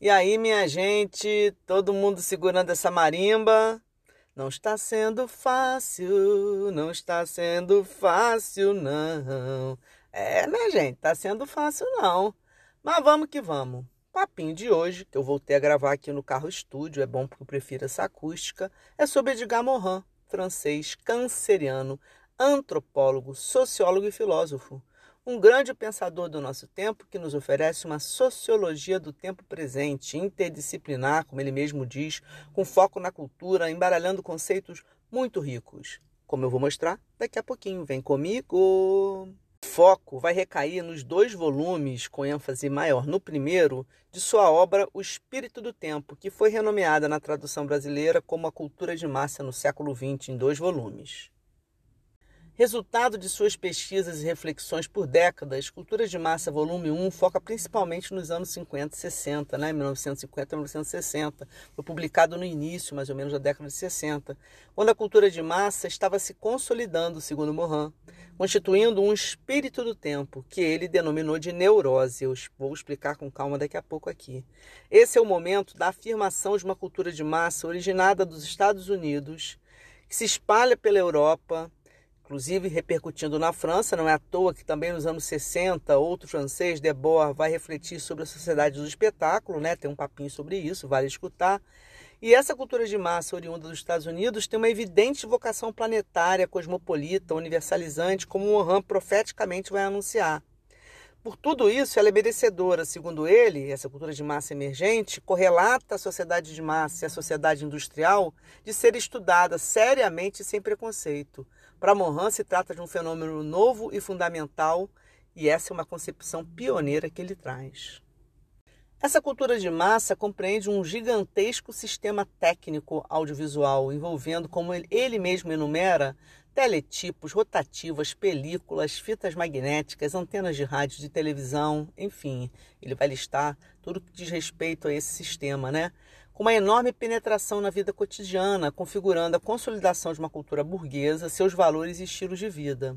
E aí, minha gente, todo mundo segurando essa marimba? Não está sendo fácil, não está sendo fácil, não. É, né, gente? Tá sendo fácil, não. Mas vamos que vamos. Papinho de hoje, que eu voltei a gravar aqui no carro estúdio, é bom porque eu prefiro essa acústica, é sobre Edgar Morin, francês, canceriano, antropólogo, sociólogo e filósofo um grande pensador do nosso tempo que nos oferece uma sociologia do tempo presente, interdisciplinar, como ele mesmo diz, com foco na cultura, embaralhando conceitos muito ricos. Como eu vou mostrar daqui a pouquinho. Vem comigo! Foco vai recair nos dois volumes, com ênfase maior no primeiro, de sua obra O Espírito do Tempo, que foi renomeada na tradução brasileira como A Cultura de Massa no século XX, em dois volumes. Resultado de suas pesquisas e reflexões por décadas, Culturas de Massa, volume 1, foca principalmente nos anos 50 e 60, né? 1950 e 1960. Foi publicado no início, mais ou menos, da década de 60, quando a cultura de massa estava se consolidando, segundo Morin, constituindo um espírito do tempo, que ele denominou de neurose. Eu vou explicar com calma daqui a pouco aqui. Esse é o momento da afirmação de uma cultura de massa originada dos Estados Unidos, que se espalha pela Europa, inclusive repercutindo na França. Não é à toa que também nos anos 60, outro francês, Debord, vai refletir sobre a sociedade do espetáculo, né? tem um papinho sobre isso, vale escutar. E essa cultura de massa oriunda dos Estados Unidos tem uma evidente vocação planetária, cosmopolita, universalizante, como Mohan profeticamente vai anunciar. Por tudo isso, ela é merecedora, segundo ele, essa cultura de massa emergente correlata a sociedade de massa e a sociedade industrial de ser estudada seriamente e sem preconceito. Para Mohan, se trata de um fenômeno novo e fundamental, e essa é uma concepção pioneira que ele traz. Essa cultura de massa compreende um gigantesco sistema técnico audiovisual, envolvendo, como ele mesmo enumera, teletipos, rotativas, películas, fitas magnéticas, antenas de rádio, de televisão, enfim, ele vai listar tudo que diz respeito a esse sistema, né? Uma enorme penetração na vida cotidiana, configurando a consolidação de uma cultura burguesa, seus valores e estilos de vida.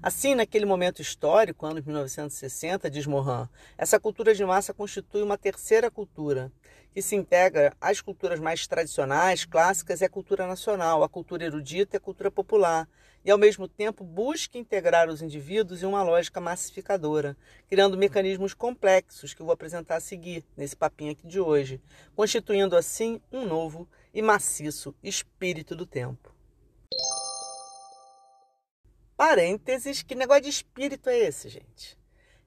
Assim, naquele momento histórico, anos 1960, diz Morin, essa cultura de massa constitui uma terceira cultura, que se integra às culturas mais tradicionais, clássicas e à cultura nacional, a cultura erudita e a cultura popular, e ao mesmo tempo busca integrar os indivíduos em uma lógica massificadora, criando mecanismos complexos que vou apresentar a seguir nesse papinho aqui de hoje, constituindo assim um novo e maciço espírito do tempo. Parênteses, que negócio de espírito é esse, gente?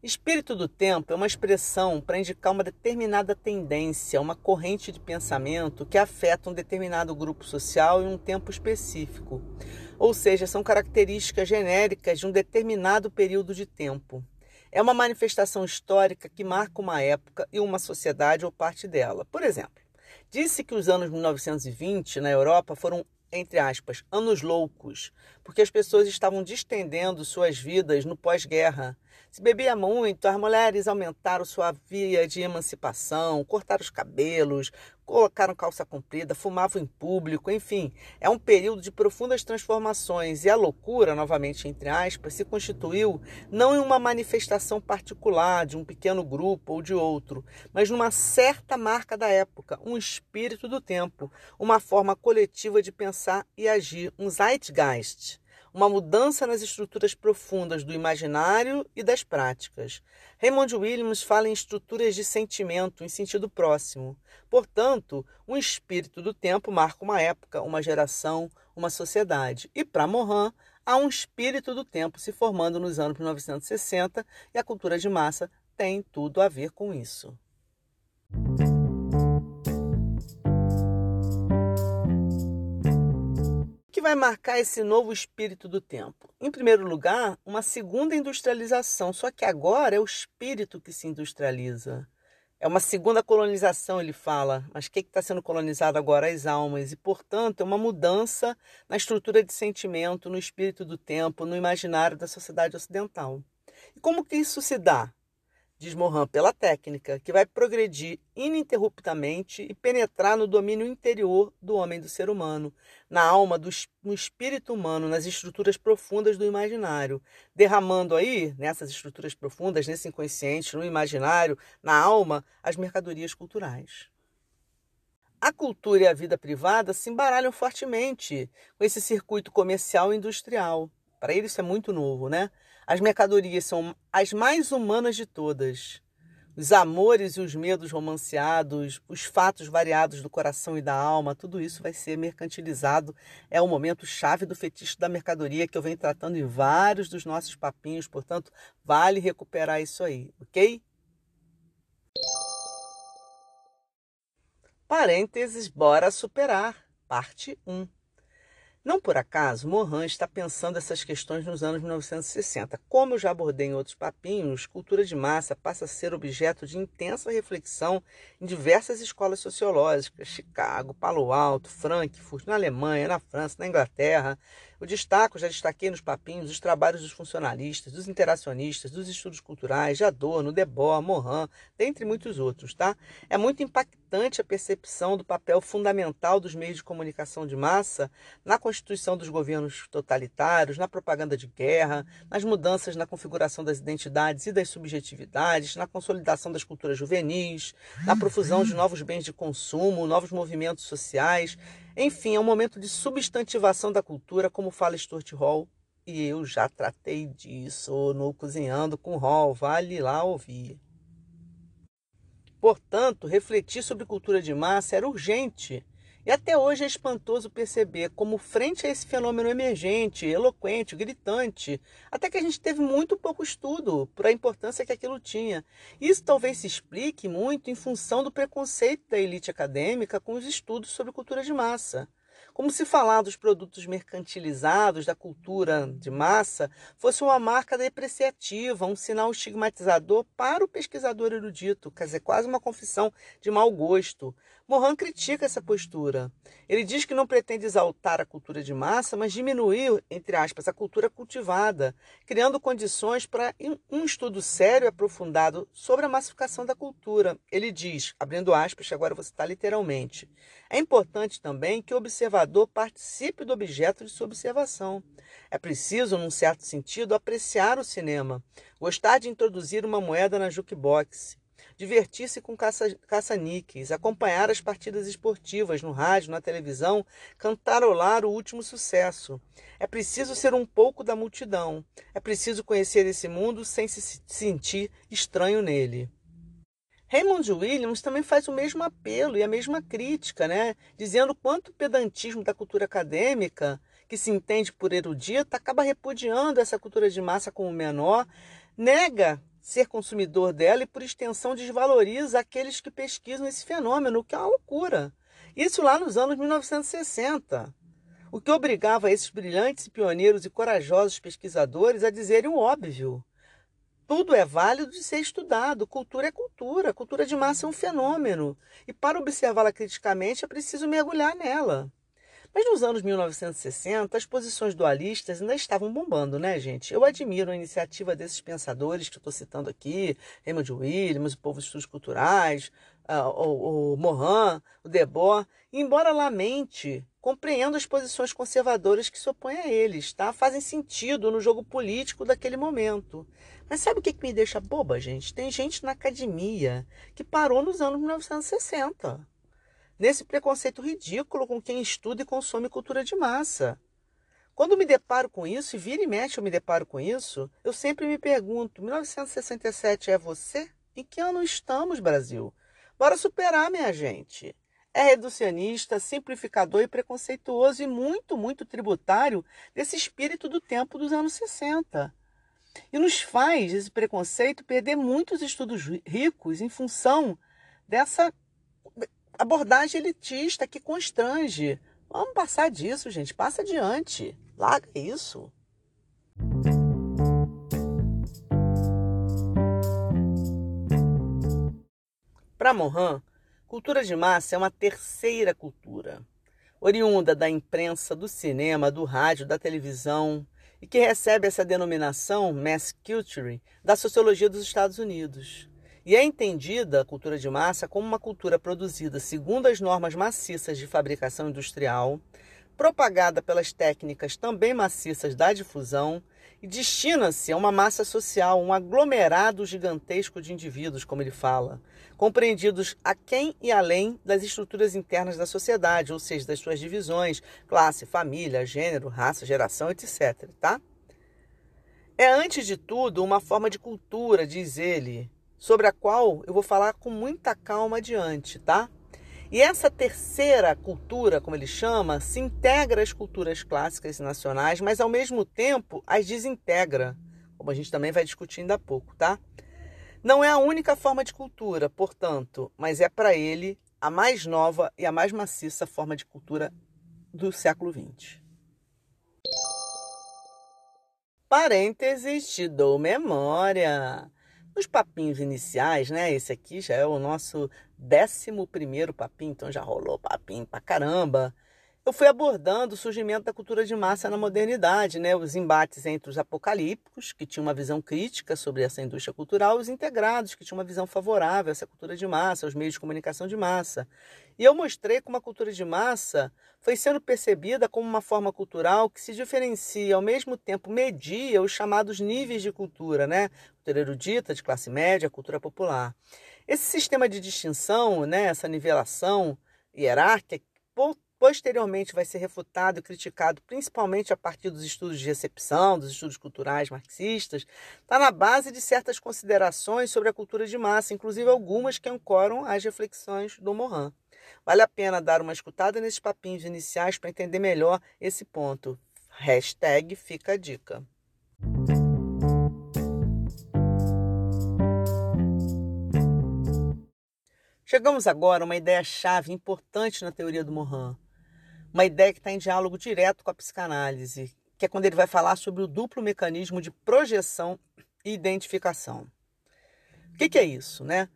Espírito do tempo é uma expressão para indicar uma determinada tendência, uma corrente de pensamento que afeta um determinado grupo social em um tempo específico. Ou seja, são características genéricas de um determinado período de tempo. É uma manifestação histórica que marca uma época e uma sociedade ou parte dela. Por exemplo, disse que os anos 1920 na Europa foram entre aspas, anos loucos, porque as pessoas estavam distendendo suas vidas no pós-guerra se bebia muito, as mulheres aumentaram sua via de emancipação, cortaram os cabelos, colocaram calça comprida, fumavam em público, enfim, é um período de profundas transformações. E a loucura, novamente entre aspas, se constituiu não em uma manifestação particular de um pequeno grupo ou de outro, mas numa certa marca da época, um espírito do tempo, uma forma coletiva de pensar e agir, um zeitgeist uma mudança nas estruturas profundas do imaginário e das práticas. Raymond Williams fala em estruturas de sentimento em sentido próximo. Portanto, um espírito do tempo marca uma época, uma geração, uma sociedade. E para Morin, há um espírito do tempo se formando nos anos 1960 e a cultura de massa tem tudo a ver com isso. Que vai marcar esse novo espírito do tempo? Em primeiro lugar, uma segunda industrialização, só que agora é o espírito que se industrializa. É uma segunda colonização, ele fala. Mas o que está sendo colonizado agora? As almas. E, portanto, é uma mudança na estrutura de sentimento, no espírito do tempo, no imaginário da sociedade ocidental. E como que isso se dá? Diz Mohan, pela técnica, que vai progredir ininterruptamente e penetrar no domínio interior do homem, do ser humano, na alma, do, no espírito humano, nas estruturas profundas do imaginário, derramando aí, nessas estruturas profundas, nesse inconsciente, no imaginário, na alma, as mercadorias culturais. A cultura e a vida privada se embaralham fortemente com esse circuito comercial e industrial. Para ele isso é muito novo, né? As mercadorias são as mais humanas de todas. Os amores e os medos romanceados, os fatos variados do coração e da alma, tudo isso vai ser mercantilizado. É o momento chave do fetiche da mercadoria que eu venho tratando em vários dos nossos papinhos, portanto, vale recuperar isso aí, ok? Parênteses, bora superar. Parte 1. Não por acaso, Mohan está pensando essas questões nos anos 1960. Como eu já abordei em outros papinhos, cultura de massa passa a ser objeto de intensa reflexão em diversas escolas sociológicas, Chicago, Palo Alto, Frankfurt, na Alemanha, na França, na Inglaterra, eu destaco, já destaquei nos papinhos, os trabalhos dos funcionalistas, dos interacionistas, dos estudos culturais, de Adorno, Debord, Morin, dentre muitos outros, tá? É muito impactante a percepção do papel fundamental dos meios de comunicação de massa na constituição dos governos totalitários, na propaganda de guerra, nas mudanças na configuração das identidades e das subjetividades, na consolidação das culturas juvenis, na profusão de novos bens de consumo, novos movimentos sociais, enfim, é um momento de substantivação da cultura, como fala Stuart Hall, e eu já tratei disso no Cozinhando com Hall, vale lá ouvir. Portanto, refletir sobre cultura de massa era urgente e até hoje é espantoso perceber como, frente a esse fenômeno emergente, eloquente, gritante, até que a gente teve muito pouco estudo por a importância que aquilo tinha. Isso talvez se explique muito em função do preconceito da elite acadêmica com os estudos sobre cultura de massa. Como se falar dos produtos mercantilizados, da cultura de massa, fosse uma marca depreciativa, um sinal estigmatizador para o pesquisador erudito, quer dizer, quase uma confissão de mau gosto. Mohan critica essa postura. Ele diz que não pretende exaltar a cultura de massa, mas diminuir, entre aspas, a cultura cultivada, criando condições para um estudo sério e aprofundado sobre a massificação da cultura. Ele diz, abrindo aspas, agora vou citar literalmente, é importante também que o observador participe do objeto de sua observação. É preciso, num certo sentido, apreciar o cinema, gostar de introduzir uma moeda na jukebox, divertir-se com caça-níqueis, acompanhar as partidas esportivas no rádio, na televisão, cantarolar o último sucesso. É preciso ser um pouco da multidão. É preciso conhecer esse mundo sem se sentir estranho nele. Raymond Williams também faz o mesmo apelo e a mesma crítica, né? dizendo quanto o pedantismo da cultura acadêmica, que se entende por erudita, acaba repudiando essa cultura de massa como menor, nega ser consumidor dela e, por extensão, desvaloriza aqueles que pesquisam esse fenômeno, o que é uma loucura. Isso lá nos anos 1960. O que obrigava esses brilhantes, pioneiros e corajosos pesquisadores a dizerem o óbvio. Tudo é válido de ser estudado. Cultura é cultura. Cultura de massa é um fenômeno. E para observá-la criticamente é preciso mergulhar nela. Mas nos anos 1960, as posições dualistas ainda estavam bombando, né, gente? Eu admiro a iniciativa desses pensadores que eu estou citando aqui, Raymond Williams, o Povo de Estudos Culturais, uh, o, o Morin, o Debord, embora lamente, compreendo as posições conservadoras que se opõem a eles, tá? Fazem sentido no jogo político daquele momento. Mas sabe o que, que me deixa boba, gente? Tem gente na academia que parou nos anos 1960 nesse preconceito ridículo com quem estuda e consome cultura de massa. Quando me deparo com isso, e vira e mexe eu me deparo com isso, eu sempre me pergunto: 1967 é você? Em que ano estamos, Brasil? Bora superar, minha gente. É reducionista, simplificador e preconceituoso e muito, muito tributário desse espírito do tempo dos anos 60. E nos faz esse preconceito perder muitos estudos ricos em função dessa abordagem elitista que constrange. Vamos passar disso, gente. Passa adiante. Larga isso. Para Morin, cultura de massa é uma terceira cultura, oriunda da imprensa, do cinema, do rádio, da televisão, e que recebe essa denominação mass culture da sociologia dos Estados Unidos. E é entendida a cultura de massa como uma cultura produzida segundo as normas maciças de fabricação industrial, propagada pelas técnicas também maciças da difusão e destina-se a uma massa social, um aglomerado gigantesco de indivíduos, como ele fala, compreendidos aquém e além das estruturas internas da sociedade, ou seja, das suas divisões, classe, família, gênero, raça, geração, etc. Tá? É, antes de tudo, uma forma de cultura, diz ele, sobre a qual eu vou falar com muita calma adiante, tá? E essa terceira cultura, como ele chama, se integra às culturas clássicas e nacionais, mas ao mesmo tempo as desintegra, como a gente também vai discutir ainda há pouco, tá? Não é a única forma de cultura, portanto, mas é para ele a mais nova e a mais maciça forma de cultura do século XX. Parênteses, te dou memória. Nos papinhos iniciais, né? Esse aqui já é o nosso décimo primeiro papinho, então já rolou papinho pra caramba. Eu fui abordando o surgimento da cultura de massa na modernidade, né? os embates entre os apocalípticos, que tinham uma visão crítica sobre essa indústria cultural, os integrados, que tinham uma visão favorável a essa cultura de massa, aos meios de comunicação de massa. E eu mostrei como a cultura de massa foi sendo percebida como uma forma cultural que se diferencia, ao mesmo tempo media os chamados níveis de cultura, né? Cultura erudita, de classe média, cultura popular. Esse sistema de distinção, né, essa nivelação hierárquica, posteriormente vai ser refutado e criticado principalmente a partir dos estudos de recepção, dos estudos culturais marxistas, está na base de certas considerações sobre a cultura de massa, inclusive algumas que ancoram as reflexões do Morin. Vale a pena dar uma escutada nesses papinhos iniciais para entender melhor esse ponto. Hashtag fica a dica. Chegamos agora a uma ideia-chave importante na teoria do Morin. Uma ideia que está em diálogo direto com a psicanálise, que é quando ele vai falar sobre o duplo mecanismo de projeção e identificação. O que, que é isso, né?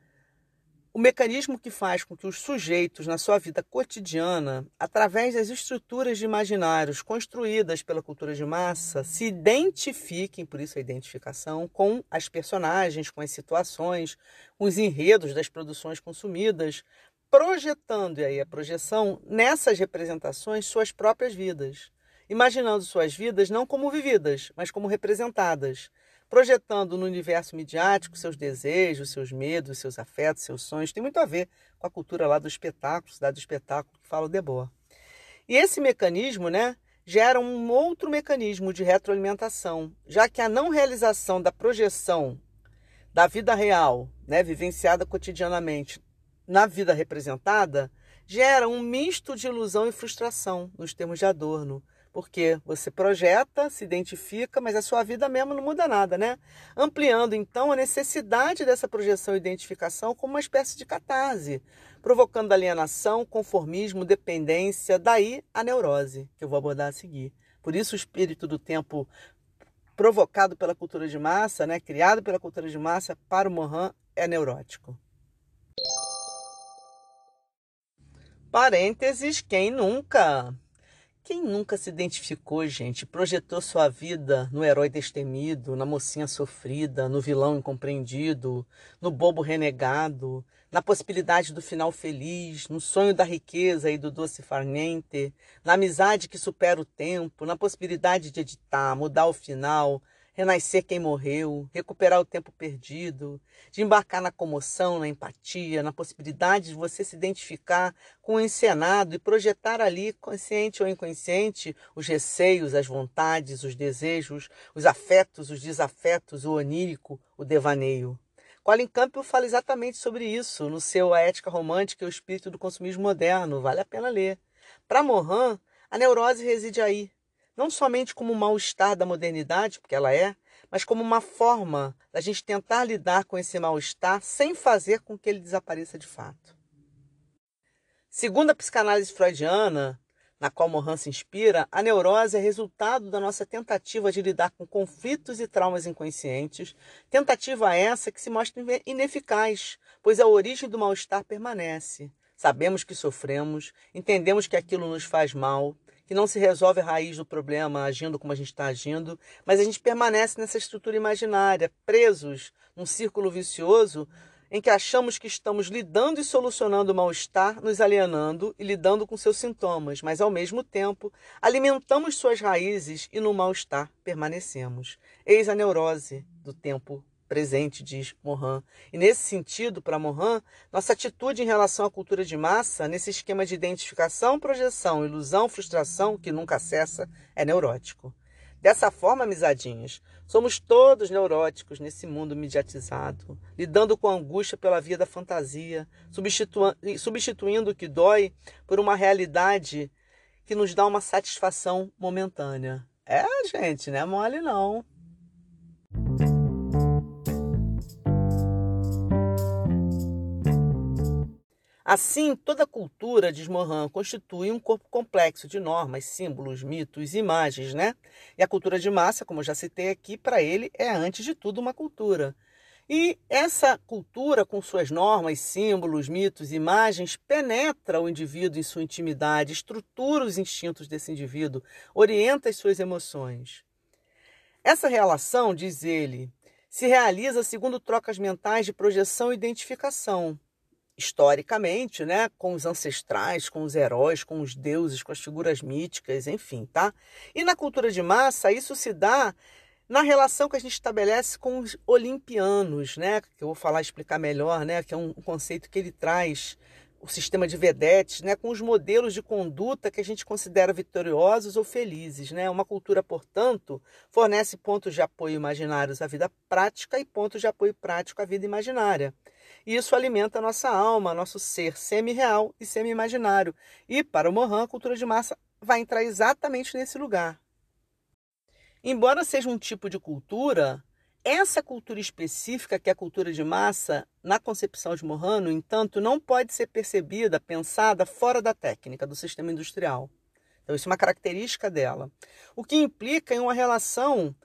O mecanismo que faz com que os sujeitos, na sua vida cotidiana, através das estruturas de imaginários construídas pela cultura de massa, se identifiquem, por isso a identificação, com as personagens, com as situações, com os enredos das produções consumidas, projetando, e aí a projeção, nessas representações, suas próprias vidas. Imaginando suas vidas não como vividas, mas como representadas projetando no universo midiático seus desejos, seus medos, seus afetos, seus sonhos. Tem muito a ver com a cultura lá do espetáculo, cidade do espetáculo, que fala o Debord. E esse mecanismo, né, gera um outro mecanismo de retroalimentação, já que a não realização da projeção da vida real, né, vivenciada cotidianamente na vida representada, gera um misto de ilusão e frustração, nos termos de Adorno, porque você projeta, se identifica, mas a sua vida mesmo não muda nada, né? Ampliando então a necessidade dessa projeção e identificação como uma espécie de catarse, provocando alienação, conformismo, dependência, daí a neurose, que eu vou abordar a seguir. Por isso o espírito do tempo provocado pela cultura de massa, né, criado pela cultura de massa para o Mohan é neurótico. Parênteses, quem nunca? Quem nunca se identificou, gente, projetou sua vida no herói destemido, na mocinha sofrida, no vilão incompreendido, no bobo renegado, na possibilidade do final feliz, no sonho da riqueza e do doce farnente, na amizade que supera o tempo, na possibilidade de editar, mudar o final, renascer quem morreu, recuperar o tempo perdido, de embarcar na comoção, na empatia, na possibilidade de você se identificar com o encenado e projetar ali, consciente ou inconsciente, os receios, as vontades, os desejos, os afetos, os desafetos, o onírico, o devaneio. Colin Campbell fala exatamente sobre isso no seu A Ética Romântica e o Espírito do Consumismo Moderno. Vale a pena ler. Para Morin, a neurose reside aí, não somente como mal-estar da modernidade, porque ela é, mas como uma forma da gente tentar lidar com esse mal-estar sem fazer com que ele desapareça de fato. Segundo a psicanálise freudiana, na qual Mohan se inspira, a neurose é resultado da nossa tentativa de lidar com conflitos e traumas inconscientes, tentativa essa que se mostra ineficaz, pois a origem do mal-estar permanece. Sabemos que sofremos, entendemos que aquilo nos faz mal, que não se resolve a raiz do problema agindo como a gente está agindo, mas a gente permanece nessa estrutura imaginária, presos num círculo vicioso em que achamos que estamos lidando e solucionando o mal-estar, nos alienando e lidando com seus sintomas, mas ao mesmo tempo alimentamos suas raízes e no mal-estar permanecemos. Eis a neurose do tempo presente, diz Mohan. E nesse sentido, para Mohan, nossa atitude em relação à cultura de massa, nesse esquema de identificação, projeção, ilusão, frustração, que nunca cessa, é neurótico. Dessa forma, amizadinhas, somos todos neuróticos nesse mundo mediatizado, lidando com a angústia pela via da fantasia, substituindo o que dói por uma realidade que nos dá uma satisfação momentânea. É, gente, não é mole não. Assim, toda cultura, diz Mohan, constitui um corpo complexo de normas, símbolos, mitos, imagens, né? E a cultura de massa, como eu já citei aqui, para ele é antes de tudo uma cultura. E essa cultura, com suas normas, símbolos, mitos, imagens, penetra o indivíduo em sua intimidade, estrutura os instintos desse indivíduo, orienta as suas emoções. Essa relação, diz ele, se realiza segundo trocas mentais de projeção e identificação historicamente, né, com os ancestrais, com os heróis, com os deuses, com as figuras míticas, enfim, tá? E na cultura de massa, isso se dá na relação que a gente estabelece com os olimpianos, né, que eu vou falar explicar melhor, né, que é um conceito que ele traz o sistema de vedetes, né, com os modelos de conduta que a gente considera vitoriosos ou felizes. Né? Uma cultura, portanto, fornece pontos de apoio imaginários à vida prática e pontos de apoio prático à vida imaginária. E isso alimenta a nossa alma, nosso ser semi-real e semi-imaginário. E, para o Mohan, a cultura de massa vai entrar exatamente nesse lugar. Embora seja um tipo de cultura, essa cultura específica, que é a cultura de massa, na concepção de Mohan, no entanto, não pode ser percebida, pensada fora da técnica do sistema industrial. Então, isso é uma característica dela. O que implica em uma relação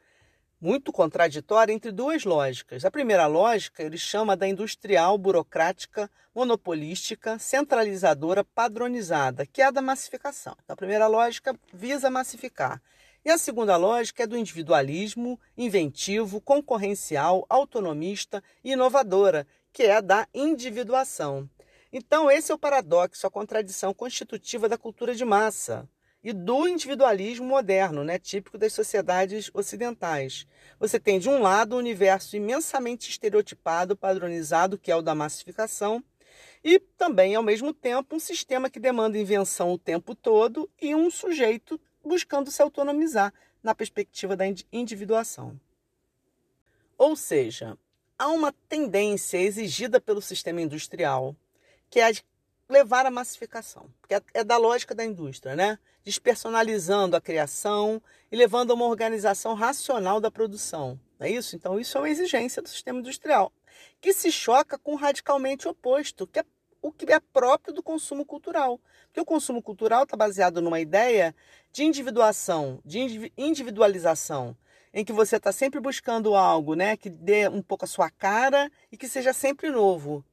muito contraditória entre duas lógicas. A primeira lógica ele chama da industrial, burocrática, monopolística, centralizadora, padronizada, que é a da massificação. Então, a primeira lógica visa massificar. E a segunda lógica é do individualismo, inventivo, concorrencial, autonomista e inovadora, que é a da individuação. Então, esse é o paradoxo, a contradição constitutiva da cultura de massa e do individualismo moderno, né, típico das sociedades ocidentais. Você tem, de um lado, um universo imensamente estereotipado, padronizado, que é o da massificação, e também, ao mesmo tempo, um sistema que demanda invenção o tempo todo e um sujeito buscando se autonomizar na perspectiva da individuação. Ou seja, há uma tendência exigida pelo sistema industrial, que é a de levar à massificação, que é, é da lógica da indústria, né? Despersonalizando a criação e levando a uma organização racional da produção. Não é isso? Então, isso é uma exigência do sistema industrial, que se choca com o radicalmente oposto, que é o que é próprio do consumo cultural. Porque o consumo cultural está baseado numa ideia de individuação, de individualização, em que você está sempre buscando algo né, que dê um pouco a sua cara e que seja sempre novo.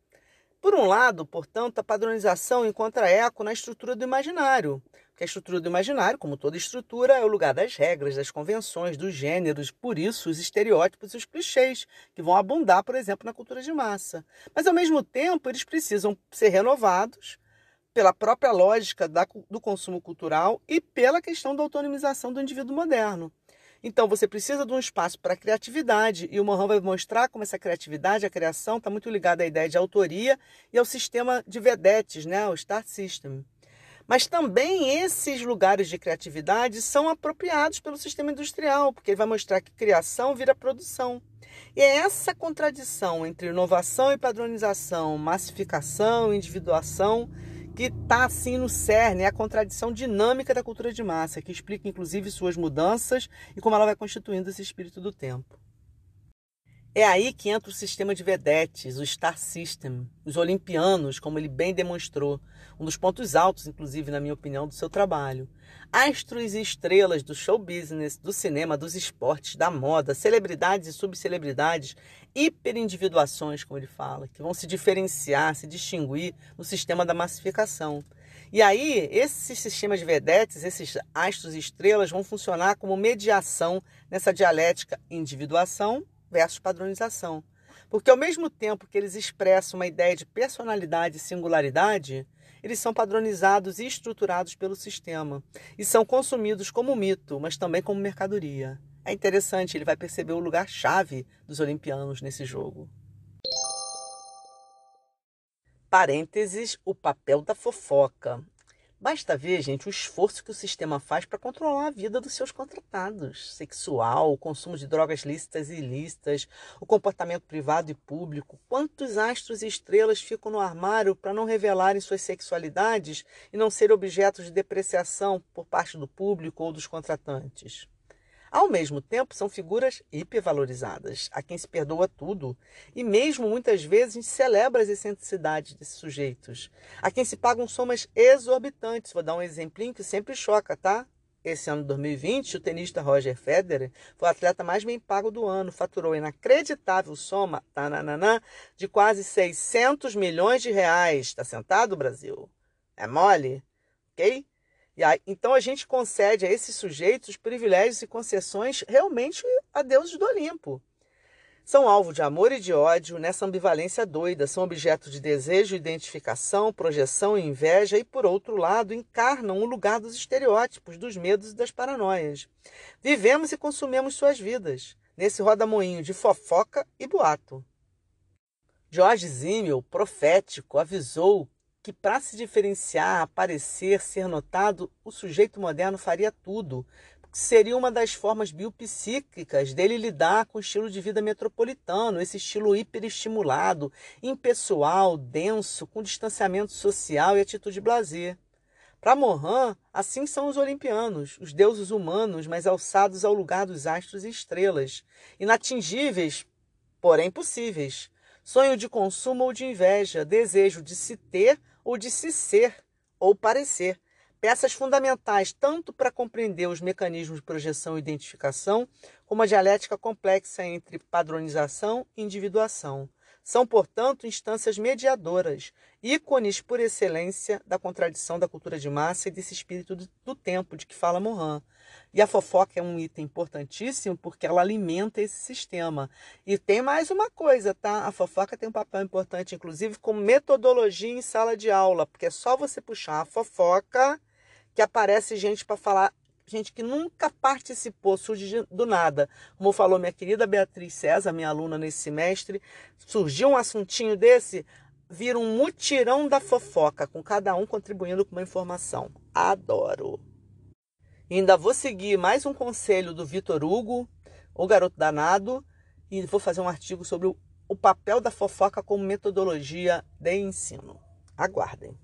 Por um lado, portanto, a padronização encontra eco na estrutura do imaginário, porque a estrutura do imaginário, como toda estrutura, é o lugar das regras, das convenções, dos gêneros, por isso os estereótipos e os clichês, que vão abundar, por exemplo, na cultura de massa. Mas, ao mesmo tempo, eles precisam ser renovados pela própria lógica da, do consumo cultural e pela questão da autonomização do indivíduo moderno. Então você precisa de um espaço para criatividade e o Mohan vai mostrar como essa criatividade, a criação, está muito ligada à ideia de autoria e ao sistema de vedetes, né, o Start System. Mas também esses lugares de criatividade são apropriados pelo sistema industrial, porque ele vai mostrar que criação vira produção. E é essa contradição entre inovação e padronização, massificação, individuação, que está assim no cerne, é a contradição dinâmica da cultura de massa, que explica inclusive suas mudanças e como ela vai constituindo esse espírito do tempo. É aí que entra o sistema de vedetes, o Star System, os olimpianos, como ele bem demonstrou, um dos pontos altos, inclusive, na minha opinião, do seu trabalho. Astros e estrelas do show business, do cinema, dos esportes, da moda, celebridades e subcelebridades, hiperindividuações, como ele fala, que vão se diferenciar, se distinguir no sistema da massificação. E aí, esse sistema de vedetes, esses astros e estrelas, vão funcionar como mediação nessa dialética individuação versus padronização. Porque ao mesmo tempo que eles expressam uma ideia de personalidade e singularidade, eles são padronizados e estruturados pelo sistema e são consumidos como mito, mas também como mercadoria. É interessante, ele vai perceber o lugar-chave dos olimpianos nesse jogo. Parênteses, o papel da fofoca. Basta ver, gente, o esforço que o sistema faz para controlar a vida dos seus contratados. Sexual, o consumo de drogas lícitas e ilícitas, o comportamento privado e público. Quantos astros e estrelas ficam no armário para não revelarem suas sexualidades e não serem objetos de depreciação por parte do público ou dos contratantes? Ao mesmo tempo, são figuras hipervalorizadas, a quem se perdoa tudo, e mesmo muitas vezes celebra as excentricidades desses sujeitos, a quem se pagam somas exorbitantes. Vou dar um exemplinho que sempre choca, tá? Esse ano de 2020, o tenista Roger Federer foi o atleta mais bem pago do ano, faturou inacreditável soma tananana, de quase 600 milhões de reais. Está sentado, Brasil? É mole? Ok? E aí, então a gente concede a esses sujeitos privilégios e concessões realmente a deuses do Olimpo. São alvo de amor e de ódio nessa ambivalência doida, são objeto de desejo, identificação, projeção e inveja, e, por outro lado, encarnam o lugar dos estereótipos, dos medos e das paranoias. Vivemos e consumimos suas vidas, nesse rodamoinho de fofoca e boato. George Zimmel, profético, avisou que para se diferenciar, aparecer, ser notado, o sujeito moderno faria tudo. Seria uma das formas biopsíquicas dele lidar com o estilo de vida metropolitano, esse estilo hiperestimulado, impessoal, denso, com distanciamento social e atitude blazer. Para Mohan, assim são os olimpianos, os deuses humanos, mas alçados ao lugar dos astros e estrelas, inatingíveis, porém possíveis. Sonho de consumo ou de inveja, desejo de se ter ou de se ser ou parecer. Peças fundamentais tanto para compreender os mecanismos de projeção e identificação, como a dialética complexa entre padronização e individuação. São, portanto, instâncias mediadoras, ícones por excelência da contradição da cultura de massa e desse espírito do tempo de que fala Morin. E a fofoca é um item importantíssimo porque ela alimenta esse sistema. E tem mais uma coisa, tá? A fofoca tem um papel importante, inclusive, como metodologia em sala de aula, porque é só você puxar a fofoca que aparece gente para falar gente que nunca participou, surge do nada. Como falou minha querida Beatriz César, minha aluna nesse semestre, surgiu um assuntinho desse, vira um mutirão da fofoca, com cada um contribuindo com uma informação. Adoro! Ainda vou seguir mais um conselho do Vitor Hugo, o garoto danado, e vou fazer um artigo sobre o, o papel da fofoca como metodologia de ensino. Aguardem!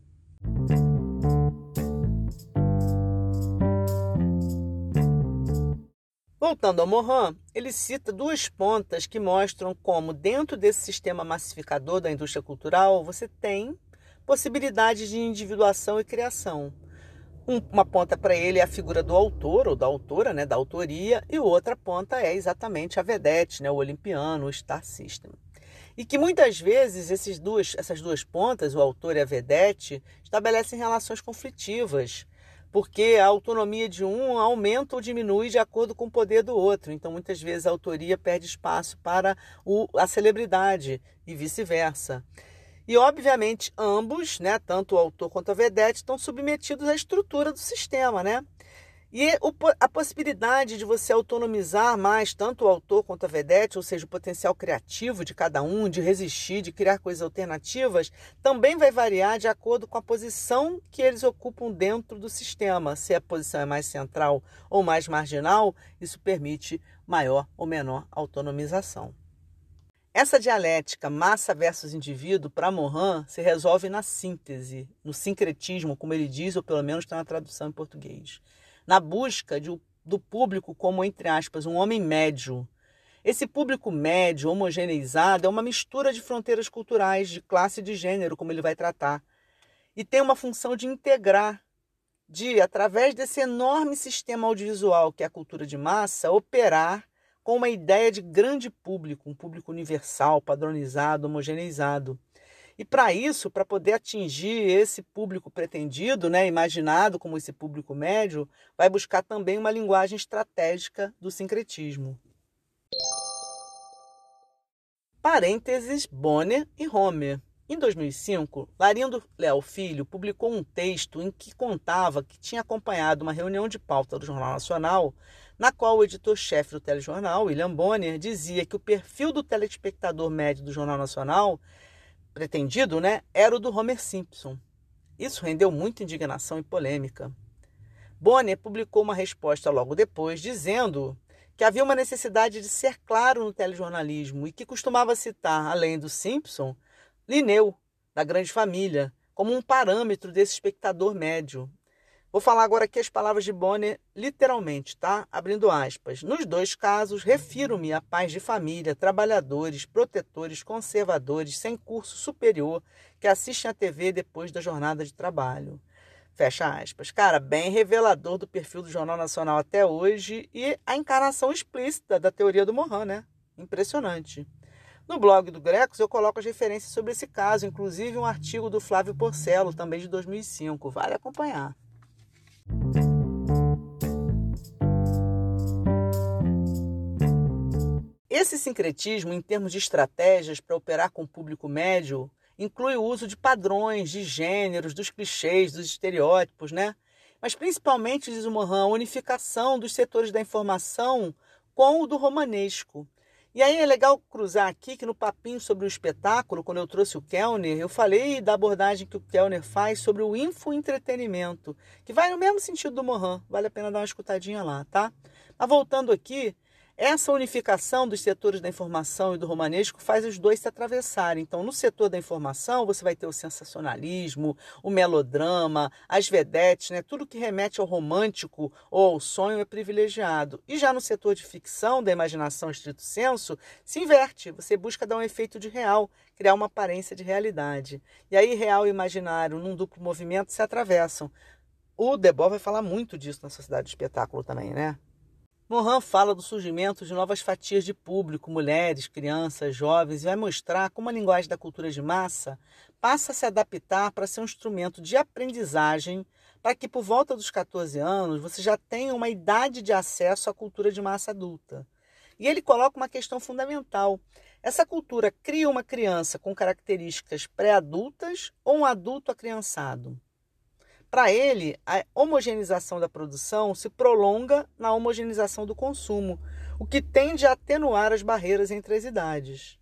Voltando ao Mohan, ele cita duas pontas que mostram como, dentro desse sistema massificador da indústria cultural, você tem possibilidades de individuação e criação. uma ponta para ele é a figura do autor ou da autora, né, da autoria, e outra ponta é exatamente a vedete, né, o olimpiano, o star system. E que muitas vezes esses duas, essas duas pontas, o autor e a vedete, estabelecem relações conflitivas porque a autonomia de um aumenta ou diminui de acordo com o poder do outro. Então, muitas vezes, a autoria perde espaço para o, a celebridade e vice-versa. E, obviamente, ambos, né, tanto o autor quanto a vedete, estão submetidos à estrutura do sistema, né? E a possibilidade de você autonomizar mais tanto o autor quanto a vedete, ou seja, o potencial criativo de cada um, de resistir, de criar coisas alternativas, também vai variar de acordo com a posição que eles ocupam dentro do sistema. Se a posição é mais central ou mais marginal, isso permite maior ou menor autonomização. Essa dialética massa versus indivíduo, para Morin, se resolve na síntese, no sincretismo, como ele diz, ou pelo menos está na tradução em português na busca de, do público como, entre aspas, um homem médio. Esse público médio, homogeneizado, é uma mistura de fronteiras culturais, de classe e de gênero, como ele vai tratar. E tem uma função de integrar, de, através desse enorme sistema audiovisual que é a cultura de massa, operar com uma ideia de grande público, um público universal, padronizado, homogeneizado. E para isso, para poder atingir esse público pretendido, né, imaginado como esse público médio, vai buscar também uma linguagem estratégica do sincretismo. Parênteses Bonner e Homer. Em 2005, Larindo Léo Filho publicou um texto em que contava que tinha acompanhado uma reunião de pauta do Jornal Nacional, na qual o editor-chefe do telejornal, William Bonner, dizia que o perfil do telespectador médio do Jornal Nacional pretendido, né, era o do Homer Simpson. Isso rendeu muita indignação e polêmica. Bonner publicou uma resposta logo depois, dizendo que havia uma necessidade de ser claro no telejornalismo e que costumava citar, além do Simpson, Linneu, da Grande Família, como um parâmetro desse espectador médio. Vou falar agora aqui as palavras de Bonner literalmente, tá? Abrindo aspas. Nos dois casos, refiro-me a pais de família, trabalhadores, protetores, conservadores, sem curso superior, que assistem à TV depois da jornada de trabalho. Fecha aspas. Cara, bem revelador do perfil do Jornal Nacional até hoje e a encarnação explícita da teoria do Mohan, né? Impressionante. No blog do Grecos eu coloco as referências sobre esse caso, inclusive um artigo do Flávio Porcelo, também de 2005. Vale acompanhar. Esse sincretismo, em termos de estratégias para operar com o público médio, inclui o uso de padrões, de gêneros, dos clichês, dos estereótipos, né? Mas principalmente, diz o Mohan, a unificação dos setores da informação com o do romanesco. E aí é legal cruzar aqui que no papinho sobre o espetáculo, quando eu trouxe o Kellner, eu falei da abordagem que o Kellner faz sobre o infoentretenimento, que vai no mesmo sentido do Mohan, vale a pena dar uma escutadinha lá, tá? Mas voltando aqui, essa unificação dos setores da informação e do romanesco faz os dois se atravessarem. Então, no setor da informação, você vai ter o sensacionalismo, o melodrama, as vedetes, né? tudo que remete ao romântico ou ao sonho é privilegiado. E já no setor de ficção, da imaginação estrito senso, se inverte. Você busca dar um efeito de real, criar uma aparência de realidade. E aí, real e imaginário, num duplo movimento, se atravessam. O Debord vai falar muito disso na Sociedade do Espetáculo também, né? Mohan fala do surgimento de novas fatias de público, mulheres, crianças, jovens, e vai mostrar como a linguagem da cultura de massa passa a se adaptar para ser um instrumento de aprendizagem para que por volta dos 14 anos você já tenha uma idade de acesso à cultura de massa adulta. E ele coloca uma questão fundamental. Essa cultura cria uma criança com características pré-adultas ou um adulto acriançado? Para ele, a homogeneização da produção se prolonga na homogeneização do consumo, o que tende a atenuar as barreiras entre as idades.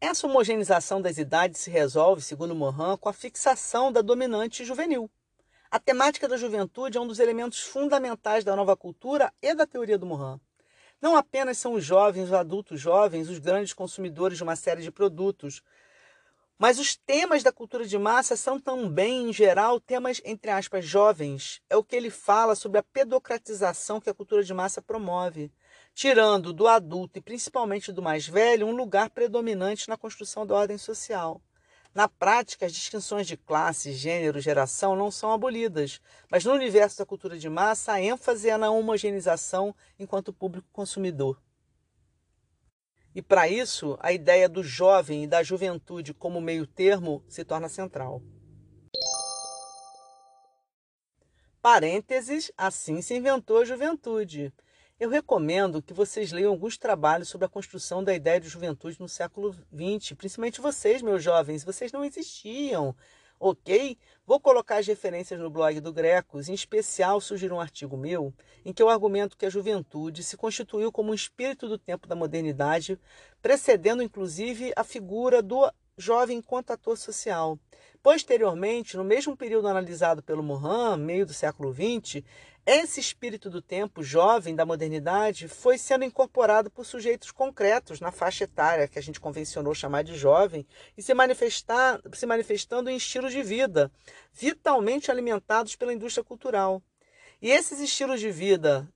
Essa homogeneização das idades se resolve, segundo Morin, com a fixação da dominante juvenil. A temática da juventude é um dos elementos fundamentais da nova cultura e da teoria do Morin. Não apenas são os jovens, os adultos jovens, os grandes consumidores de uma série de produtos, mas os temas da cultura de massa são também, em geral, temas, entre aspas, jovens. É o que ele fala sobre a pedocratização que a cultura de massa promove, tirando do adulto e principalmente do mais velho um lugar predominante na construção da ordem social. Na prática, as distinções de classe, gênero, geração não são abolidas, mas no universo da cultura de massa a ênfase é na homogeneização enquanto público consumidor. E para isso, a ideia do jovem e da juventude como meio termo se torna central. Parênteses, assim se inventou a juventude. Eu recomendo que vocês leiam alguns trabalhos sobre a construção da ideia de juventude no século XX, principalmente vocês, meus jovens. Vocês não existiam ok? Vou colocar as referências no blog do Grecos, em especial surgir um artigo meu em que eu argumento que a juventude se constituiu como um espírito do tempo da modernidade, precedendo inclusive a figura do jovem enquanto ator social. Posteriormente, no mesmo período analisado pelo Mohan, meio do século XX, esse espírito do tempo jovem da modernidade foi sendo incorporado por sujeitos concretos na faixa etária que a gente convencionou chamar de jovem e se, manifestar, se manifestando em estilos de vida vitalmente alimentados pela indústria cultural. E esses estilos de vida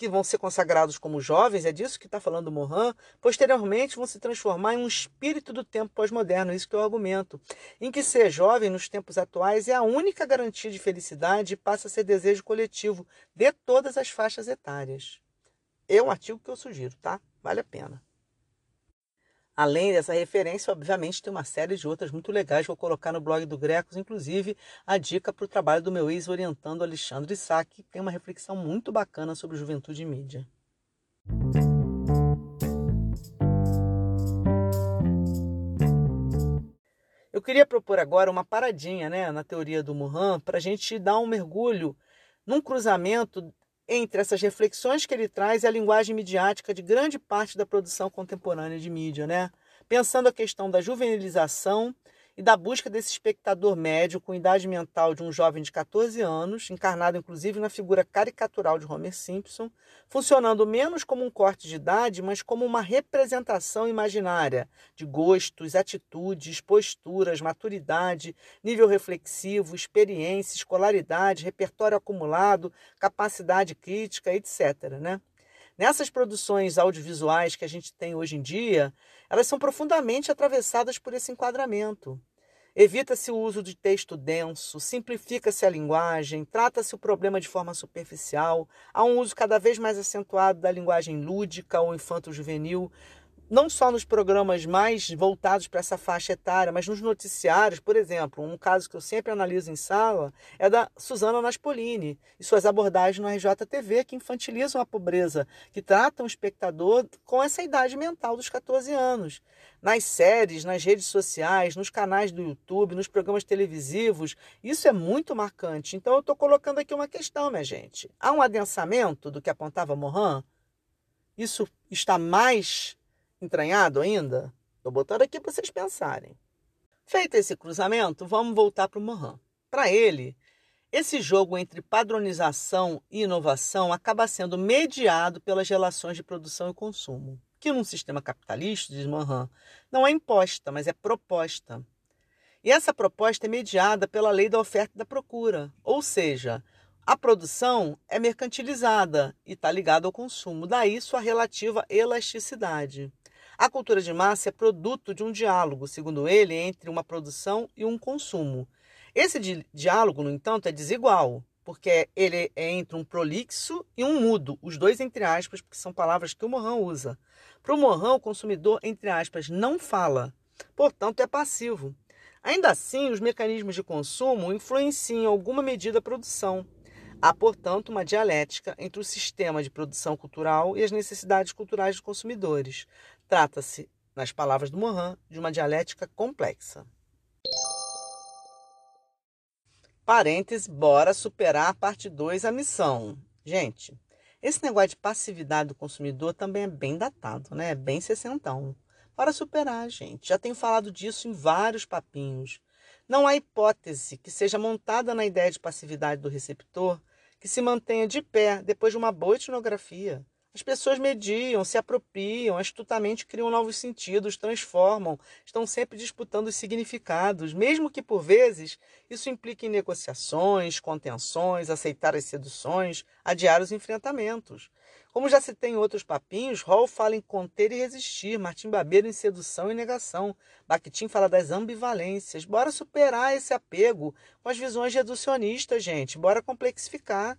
que vão ser consagrados como jovens, é disso que está falando Mohan, posteriormente vão se transformar em um espírito do tempo pós-moderno, isso que eu argumento, em que ser jovem nos tempos atuais é a única garantia de felicidade e passa a ser desejo coletivo de todas as faixas etárias. É um artigo que eu sugiro, tá? Vale a pena. Além dessa referência, obviamente, tem uma série de outras muito legais que eu vou colocar no blog do Grecos, inclusive a dica para o trabalho do meu ex-orientando Alexandre Sá, que tem uma reflexão muito bacana sobre juventude e mídia. Eu queria propor agora uma paradinha né, na teoria do Mohan para a gente dar um mergulho num cruzamento entre essas reflexões que ele traz e a linguagem midiática de grande parte da produção contemporânea de mídia, né? Pensando a questão da juvenilização e da busca desse espectador médio com idade mental de um jovem de 14 anos, encarnado inclusive na figura caricatural de Homer Simpson, funcionando menos como um corte de idade, mas como uma representação imaginária de gostos, atitudes, posturas, maturidade, nível reflexivo, experiência, escolaridade, repertório acumulado, capacidade crítica, etc. Né? Nessas produções audiovisuais que a gente tem hoje em dia, elas são profundamente atravessadas por esse enquadramento. Evita-se o uso de texto denso, simplifica-se a linguagem, trata-se o problema de forma superficial, há um uso cada vez mais acentuado da linguagem lúdica ou infanto-juvenil, não só nos programas mais voltados para essa faixa etária, mas nos noticiários, por exemplo, um caso que eu sempre analiso em sala é da Suzana Naspolini e suas abordagens no RJTV que infantilizam a pobreza, que tratam o espectador com essa idade mental dos 14 anos. Nas séries, nas redes sociais, nos canais do YouTube, nos programas televisivos, isso é muito marcante. Então eu estou colocando aqui uma questão, minha gente. Há um adensamento do que apontava Mohan? Isso está mais Entranhado ainda? Estou botando aqui para vocês pensarem. Feito esse cruzamento, vamos voltar para o Mohan. Para ele, esse jogo entre padronização e inovação acaba sendo mediado pelas relações de produção e consumo, que num sistema capitalista, diz Mohan, não é imposta, mas é proposta. E essa proposta é mediada pela lei da oferta e da procura, ou seja, a produção é mercantilizada e está ligada ao consumo, daí sua relativa elasticidade. A cultura de massa é produto de um diálogo, segundo ele, entre uma produção e um consumo. Esse di diálogo, no entanto, é desigual, porque ele é entre um prolixo e um mudo, os dois entre aspas, porque são palavras que o Mohan usa. Para o Mohan, o consumidor, entre aspas, não fala, portanto, é passivo. Ainda assim, os mecanismos de consumo influenciam em alguma medida a produção. Há, portanto, uma dialética entre o sistema de produção cultural e as necessidades culturais dos consumidores. Trata-se, nas palavras do Mohan, de uma dialética complexa. Parênteses, bora superar a parte 2, a missão. Gente, esse negócio de passividade do consumidor também é bem datado, né? É bem sessentão. Bora superar, gente. Já tenho falado disso em vários papinhos. Não há hipótese que seja montada na ideia de passividade do receptor que se mantenha de pé depois de uma boa etnografia. As pessoas mediam, se apropriam, astutamente criam novos sentidos, transformam, estão sempre disputando os significados, mesmo que por vezes isso implique em negociações, contenções, aceitar as seduções, adiar os enfrentamentos. Como já se tem em outros papinhos, Hall fala em conter e resistir, Martim Babeiro em sedução e negação, Bakhtin fala das ambivalências. Bora superar esse apego com as visões reducionistas, gente, bora complexificar.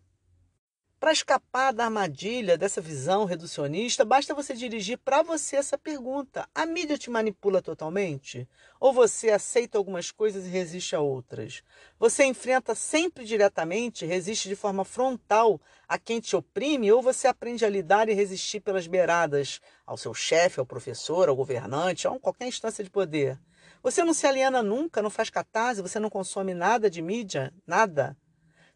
Para escapar da armadilha dessa visão reducionista, basta você dirigir para você essa pergunta: a mídia te manipula totalmente? Ou você aceita algumas coisas e resiste a outras? Você enfrenta sempre diretamente, resiste de forma frontal a quem te oprime, ou você aprende a lidar e resistir pelas beiradas ao seu chefe, ao professor, ao governante, a qualquer instância de poder? Você não se aliena nunca, não faz catarse, você não consome nada de mídia, nada.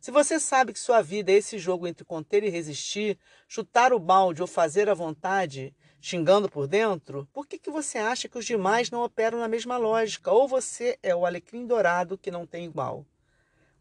Se você sabe que sua vida é esse jogo entre conter e resistir, chutar o balde ou fazer a vontade, xingando por dentro, por que, que você acha que os demais não operam na mesma lógica? Ou você é o alecrim dourado que não tem igual?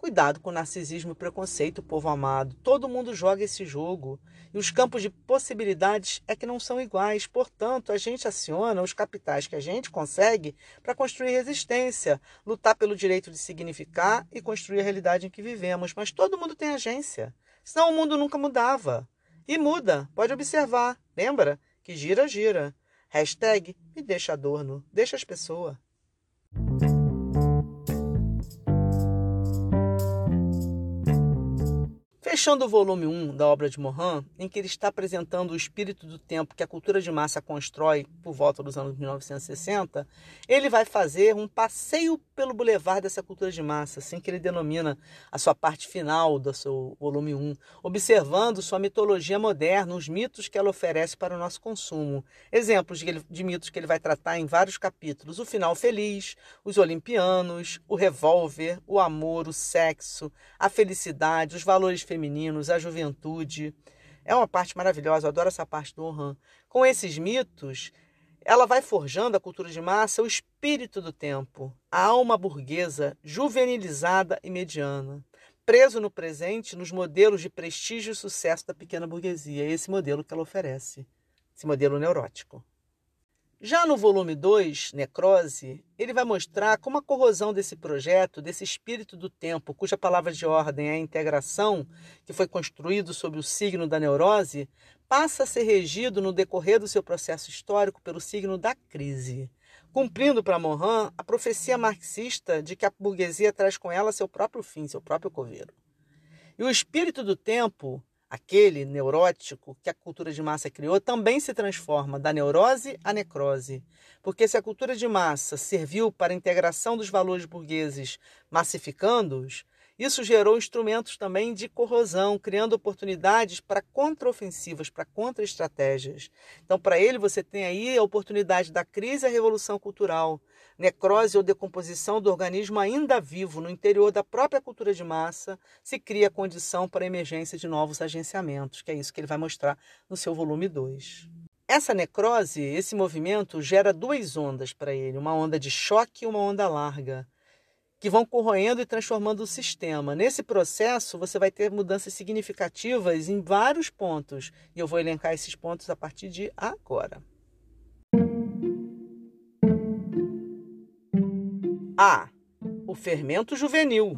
Cuidado com o narcisismo e preconceito, povo amado. Todo mundo joga esse jogo. E os campos de possibilidades é que não são iguais. Portanto, a gente aciona os capitais que a gente consegue para construir resistência, lutar pelo direito de significar e construir a realidade em que vivemos. Mas todo mundo tem agência. Senão o mundo nunca mudava. E muda, pode observar. Lembra que gira, gira. Hashtag me deixa adorno, deixa as pessoas. Fechando o volume 1 da obra de Morin, em que ele está apresentando o espírito do tempo que a cultura de massa constrói por volta dos anos 1960, ele vai fazer um passeio pelo bulevar dessa cultura de massa, assim que ele denomina a sua parte final do seu volume 1, observando sua mitologia moderna, os mitos que ela oferece para o nosso consumo. Exemplos de, de mitos que ele vai tratar em vários capítulos: o final feliz, os olimpianos, o revólver, o amor, o sexo, a felicidade, os valores femininos femininos, a juventude. É uma parte maravilhosa, eu adoro essa parte do Orhan. Com esses mitos, ela vai forjando a cultura de massa o espírito do tempo, a alma burguesa, juvenilizada e mediana, preso no presente nos modelos de prestígio e sucesso da pequena burguesia. É esse modelo que ela oferece, esse modelo neurótico. Já no volume 2, Necrose, ele vai mostrar como a corrosão desse projeto, desse espírito do tempo, cuja palavra de ordem é a integração, que foi construído sob o signo da neurose, passa a ser regido no decorrer do seu processo histórico pelo signo da crise, cumprindo para Morin a profecia marxista de que a burguesia traz com ela seu próprio fim, seu próprio coveiro. E o espírito do tempo aquele neurótico que a cultura de massa criou, também se transforma da neurose à necrose. Porque se a cultura de massa serviu para a integração dos valores burgueses, massificando-os, isso gerou instrumentos também de corrosão, criando oportunidades para contraofensivas, para contra-estratégias. Então, para ele, você tem aí a oportunidade da crise e a revolução cultural, necrose ou decomposição do organismo ainda vivo no interior da própria cultura de massa, se cria condição para a emergência de novos agenciamentos, que é isso que ele vai mostrar no seu volume 2. Essa necrose, esse movimento, gera duas ondas para ele, uma onda de choque e uma onda larga que vão corroendo e transformando o sistema. Nesse processo, você vai ter mudanças significativas em vários pontos, e eu vou elencar esses pontos a partir de agora. A. O fermento juvenil.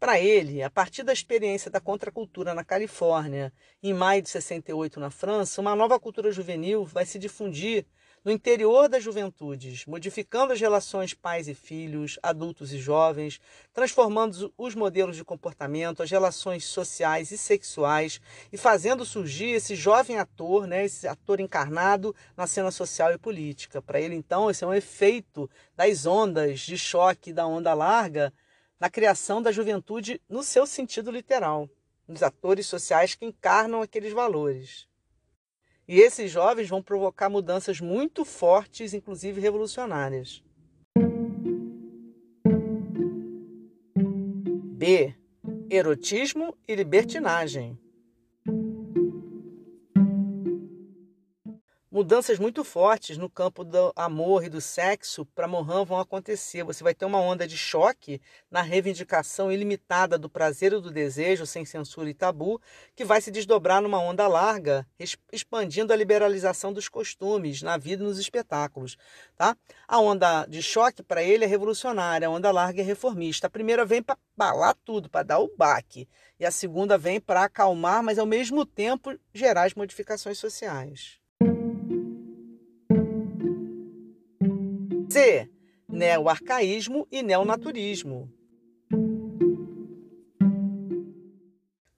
Para ele, a partir da experiência da contracultura na Califórnia, em maio de 68 na França, uma nova cultura juvenil vai se difundir no interior das juventudes, modificando as relações pais e filhos, adultos e jovens, transformando os modelos de comportamento, as relações sociais e sexuais e fazendo surgir esse jovem ator, né, esse ator encarnado na cena social e política. Para ele, então, esse é um efeito das ondas de choque da onda larga na criação da juventude no seu sentido literal, dos atores sociais que encarnam aqueles valores. E esses jovens vão provocar mudanças muito fortes, inclusive revolucionárias. B. Erotismo e libertinagem. Mudanças muito fortes no campo do amor e do sexo para Mohan vão acontecer. Você vai ter uma onda de choque na reivindicação ilimitada do prazer e do desejo, sem censura e tabu, que vai se desdobrar numa onda larga, expandindo a liberalização dos costumes na vida e nos espetáculos. Tá? A onda de choque para ele é revolucionária, a onda larga é reformista. A primeira vem para balar tudo, para dar o baque, e a segunda vem para acalmar, mas ao mesmo tempo gerar as modificações sociais. C. Neoarcaísmo e neonaturismo.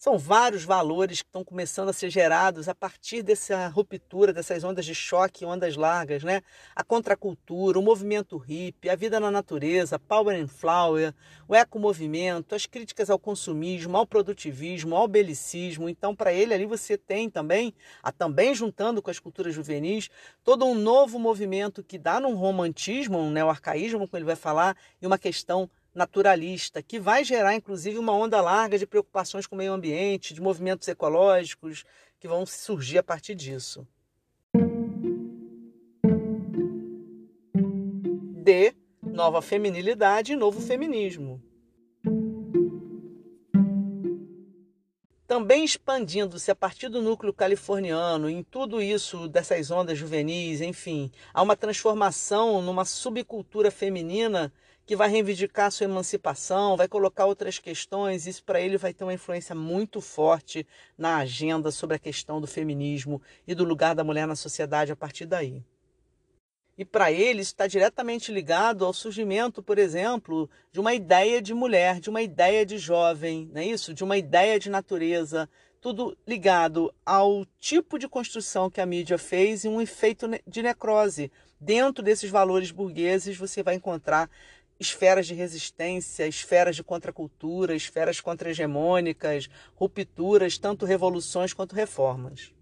São vários valores que estão começando a ser gerados a partir dessa ruptura, dessas ondas de choque, ondas largas, né? A contracultura, o movimento hippie, a vida na natureza, power and flower, o ecomovimento, as críticas ao consumismo, ao produtivismo, ao belicismo. Então, para ele ali você tem também, a também juntando com as culturas juvenis, todo um novo movimento que dá num romantismo, um neoarcaísmo, como ele vai falar, e uma questão naturalista, que vai gerar inclusive uma onda larga de preocupações com o meio ambiente, de movimentos ecológicos que vão surgir a partir disso. D. Nova feminilidade e novo feminismo. também expandindo-se a partir do núcleo californiano, em tudo isso dessas ondas juvenis, enfim, há uma transformação numa subcultura feminina que vai reivindicar sua emancipação, vai colocar outras questões, isso para ele vai ter uma influência muito forte na agenda sobre a questão do feminismo e do lugar da mulher na sociedade a partir daí. E para ele isso está diretamente ligado ao surgimento, por exemplo, de uma ideia de mulher, de uma ideia de jovem, não é isso? De uma ideia de natureza, tudo ligado ao tipo de construção que a mídia fez e um efeito de necrose. Dentro desses valores burgueses, você vai encontrar esferas de resistência, esferas de contracultura, esferas contra-hegemônicas, rupturas, tanto revoluções quanto reformas.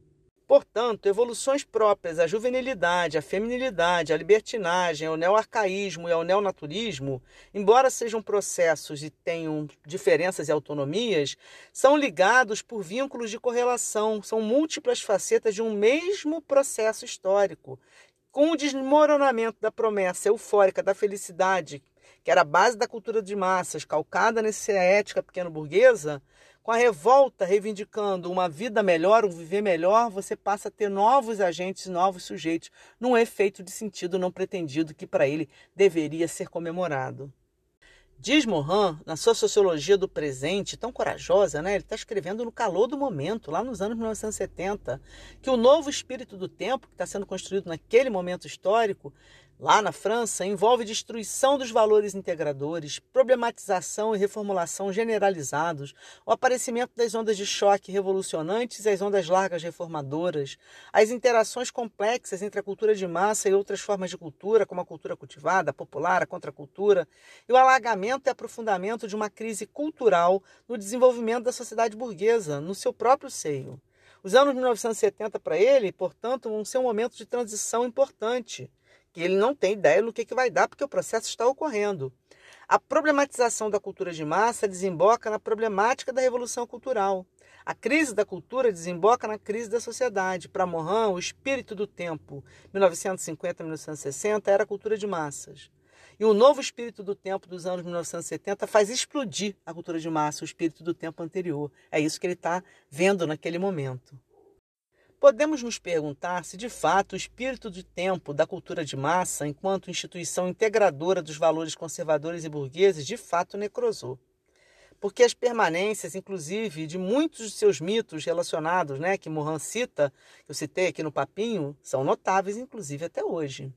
Portanto, evoluções próprias à juvenilidade, à feminilidade, à libertinagem, ao neoarcaísmo e ao neonaturismo, embora sejam processos e tenham diferenças e autonomias, são ligados por vínculos de correlação, são múltiplas facetas de um mesmo processo histórico. Com o desmoronamento da promessa eufórica da felicidade, que era a base da cultura de massas, calcada nessa ética pequeno-burguesa, com a revolta reivindicando uma vida melhor, um viver melhor, você passa a ter novos agentes, novos sujeitos, num efeito de sentido não pretendido que para ele deveria ser comemorado. Diz Morin, na sua sociologia do presente, tão corajosa, né? ele está escrevendo no calor do momento, lá nos anos 1970, que o novo espírito do tempo, que está sendo construído naquele momento histórico, Lá na França, envolve destruição dos valores integradores, problematização e reformulação generalizados, o aparecimento das ondas de choque revolucionantes e as ondas largas reformadoras, as interações complexas entre a cultura de massa e outras formas de cultura, como a cultura cultivada, a popular, a contracultura, e o alagamento e aprofundamento de uma crise cultural no desenvolvimento da sociedade burguesa, no seu próprio seio. Os anos 1970 para ele, portanto, vão ser um momento de transição importante que ele não tem ideia do que, que vai dar, porque o processo está ocorrendo. A problematização da cultura de massa desemboca na problemática da revolução cultural. A crise da cultura desemboca na crise da sociedade. Para Morin, o espírito do tempo, 1950-1960, era a cultura de massas. E o novo espírito do tempo dos anos 1970 faz explodir a cultura de massa, o espírito do tempo anterior. É isso que ele está vendo naquele momento. Podemos nos perguntar se, de fato, o espírito de tempo da cultura de massa, enquanto instituição integradora dos valores conservadores e burgueses, de fato necrosou. Porque as permanências, inclusive, de muitos de seus mitos relacionados, né, que Mohan cita, que eu citei aqui no papinho, são notáveis, inclusive, até hoje.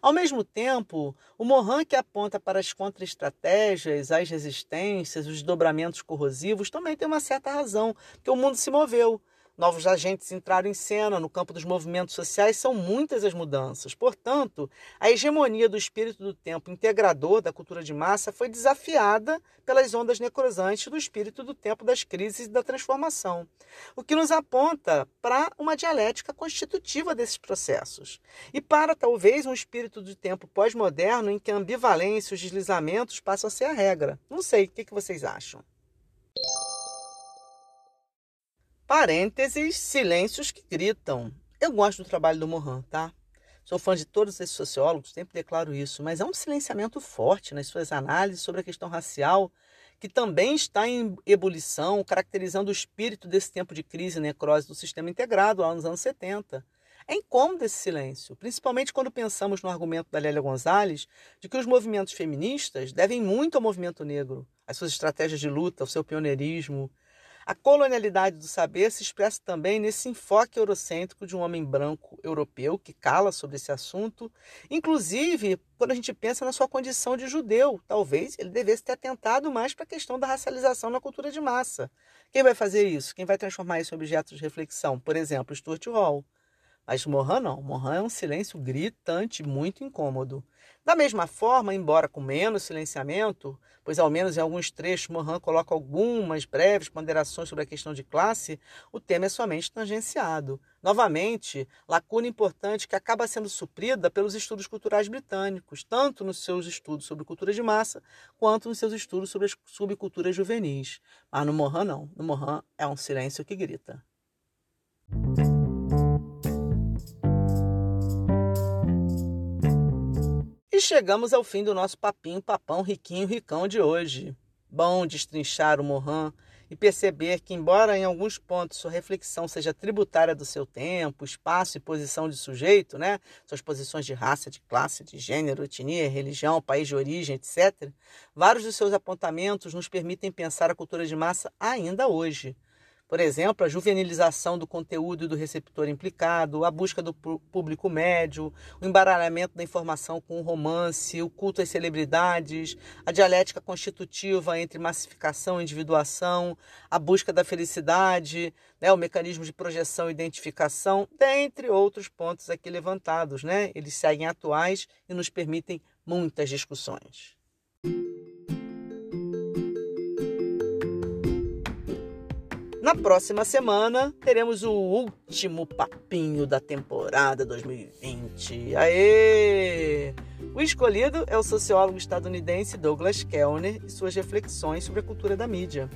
Ao mesmo tempo, o Mohan que aponta para as contra-estratégias, as resistências, os dobramentos corrosivos, também tem uma certa razão, porque o mundo se moveu. Novos agentes entraram em cena no campo dos movimentos sociais, são muitas as mudanças. Portanto, a hegemonia do espírito do tempo integrador da cultura de massa foi desafiada pelas ondas necrosantes do espírito do tempo das crises e da transformação, o que nos aponta para uma dialética constitutiva desses processos e para talvez um espírito do tempo pós-moderno em que a ambivalência e os deslizamentos passam a ser a regra. Não sei, o que vocês acham? Parênteses, silêncios que gritam. Eu gosto do trabalho do Mohan, tá? Sou fã de todos esses sociólogos, sempre declaro isso, mas é um silenciamento forte nas suas análises sobre a questão racial, que também está em ebulição, caracterizando o espírito desse tempo de crise e necrose do sistema integrado lá nos anos 70. É incômodo esse silêncio, principalmente quando pensamos no argumento da Lélia Gonzalez de que os movimentos feministas devem muito ao movimento negro, às suas estratégias de luta, ao seu pioneirismo, a colonialidade do saber se expressa também nesse enfoque eurocêntrico de um homem branco europeu que cala sobre esse assunto, inclusive quando a gente pensa na sua condição de judeu. Talvez ele devesse ter atentado mais para a questão da racialização na cultura de massa. Quem vai fazer isso? Quem vai transformar isso em objeto de reflexão? Por exemplo, Stuart Hall. Mas Mohan não. Mohan é um silêncio gritante, muito incômodo. Da mesma forma, embora com menos silenciamento, pois ao menos em alguns trechos Mohan coloca algumas breves ponderações sobre a questão de classe, o tema é somente tangenciado. Novamente, lacuna importante que acaba sendo suprida pelos estudos culturais britânicos, tanto nos seus estudos sobre cultura de massa, quanto nos seus estudos sobre as subculturas juvenis. Mas no Mohan não. No Mohan é um silêncio que grita. E chegamos ao fim do nosso papinho, papão, riquinho, ricão de hoje. Bom destrinchar o Mohan e perceber que, embora em alguns pontos sua reflexão seja tributária do seu tempo, espaço e posição de sujeito, né? suas posições de raça, de classe, de gênero, etnia, religião, país de origem, etc., vários dos seus apontamentos nos permitem pensar a cultura de massa ainda hoje. Por exemplo, a juvenilização do conteúdo e do receptor implicado, a busca do público médio, o embaralhamento da informação com o romance, o culto às celebridades, a dialética constitutiva entre massificação e individuação, a busca da felicidade, né, o mecanismo de projeção e identificação, dentre outros pontos aqui levantados. Né? Eles seguem atuais e nos permitem muitas discussões. Na próxima semana teremos o último papinho da temporada 2020. Aê! O escolhido é o sociólogo estadunidense Douglas Kellner e suas reflexões sobre a cultura da mídia.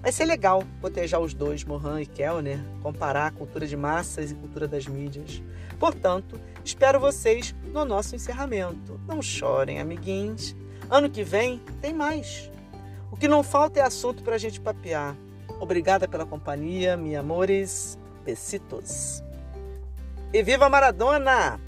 Vai ser legal cotejar os dois, Mohan e Kellner, comparar a cultura de massas e cultura das mídias. Portanto, espero vocês no nosso encerramento. Não chorem, amiguinhos. Ano que vem tem mais. O que não falta é assunto para a gente papear. Obrigada pela companhia, mi amores. Besitos. E viva Maradona!